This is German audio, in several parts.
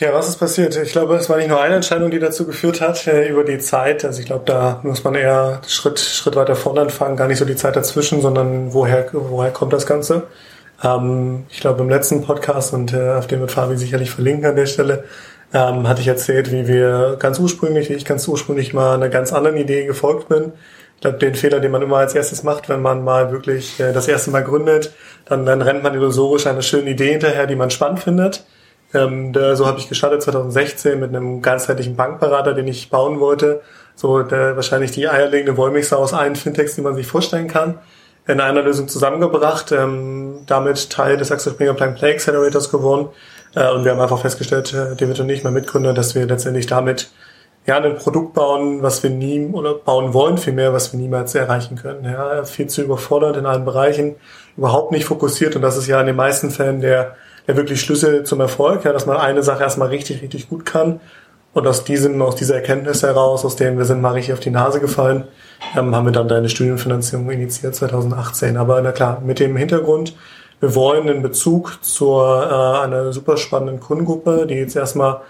Ja, was ist passiert? Ich glaube, es war nicht nur eine Entscheidung, die dazu geführt hat, äh, über die Zeit. Also ich glaube, da muss man eher Schritt, Schritt weiter vorne anfangen, gar nicht so die Zeit dazwischen, sondern woher, woher kommt das Ganze? Ähm, ich glaube, im letzten Podcast, und äh, auf dem wird Fabi sicherlich verlinken an der Stelle, ähm, hatte ich erzählt, wie wir ganz ursprünglich, wie ich ganz ursprünglich mal einer ganz anderen Idee gefolgt bin. Ich glaube, den Fehler, den man immer als erstes macht, wenn man mal wirklich äh, das erste Mal gründet, dann, dann rennt man illusorisch einer schönen Idee hinterher, die man spannend findet ähm, da, so habe ich gestartet 2016 mit einem ganzheitlichen Bankberater, den ich bauen wollte. So der, wahrscheinlich die eierlegende Wollmixer aus allen Fintechs, die man sich vorstellen kann, in einer Lösung zusammengebracht, ähm, damit Teil des Axel Springer Plug Play Accelerators geworden. Äh, und wir haben einfach festgestellt, äh, David und ich, mein Mitgründer, dass wir letztendlich damit ja, ein Produkt bauen, was wir nie oder bauen wollen, vielmehr, was wir niemals erreichen können. Ja, viel zu überfordert in allen Bereichen, überhaupt nicht fokussiert und das ist ja in den meisten Fällen der ja wirklich Schlüssel zum Erfolg, ja, dass man eine Sache erstmal richtig, richtig gut kann. Und aus diesem, aus dieser Erkenntnis heraus, aus dem wir sind mal richtig auf die Nase gefallen, ähm, haben wir dann deine Studienfinanzierung initiiert 2018. Aber na klar, mit dem Hintergrund, wir wollen in Bezug zur äh, einer super spannenden Kundengruppe, die jetzt erstmal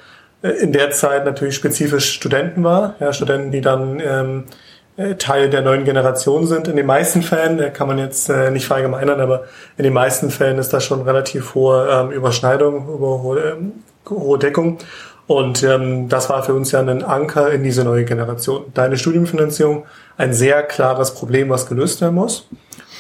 äh, in der Zeit natürlich spezifisch Studenten war, ja, Studenten, die dann ähm, äh, Teil der neuen Generation sind. In den meisten Fällen, äh, kann man jetzt äh, nicht verallgemeinern, aber in den meisten Fällen ist da schon relativ hohe ähm, Überschneidung, über hohe, ähm, hohe Deckung. Und ähm, das war für uns ja ein Anker in diese neue Generation. Deine Studienfinanzierung, ein sehr klares Problem, was gelöst werden muss.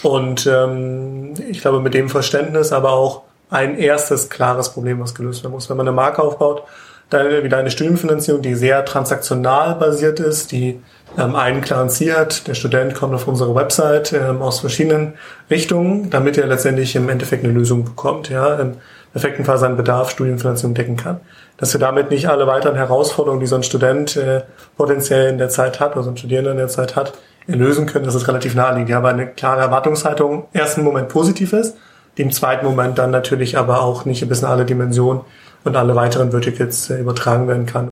Und ähm, ich glaube, mit dem Verständnis aber auch ein erstes klares Problem, was gelöst werden muss. Wenn man eine Marke aufbaut, wie deine Studienfinanzierung, die sehr transaktional basiert ist, die ähm, einen klaren Ziel hat. Der Student kommt auf unsere Website ähm, aus verschiedenen Richtungen, damit er letztendlich im Endeffekt eine Lösung bekommt, ja, im perfekten Fall seinen Bedarf Studienfinanzierung decken kann. Dass wir damit nicht alle weiteren Herausforderungen, die so ein Student äh, potenziell in der Zeit hat, oder so ein Studierender in der Zeit hat, lösen können, das ist relativ naheliegend. Ja, aber eine klare Erwartungshaltung ersten Moment positiv ist, im zweiten Moment dann natürlich aber auch nicht bis in alle Dimensionen und alle weiteren Verticals äh, übertragen werden kann.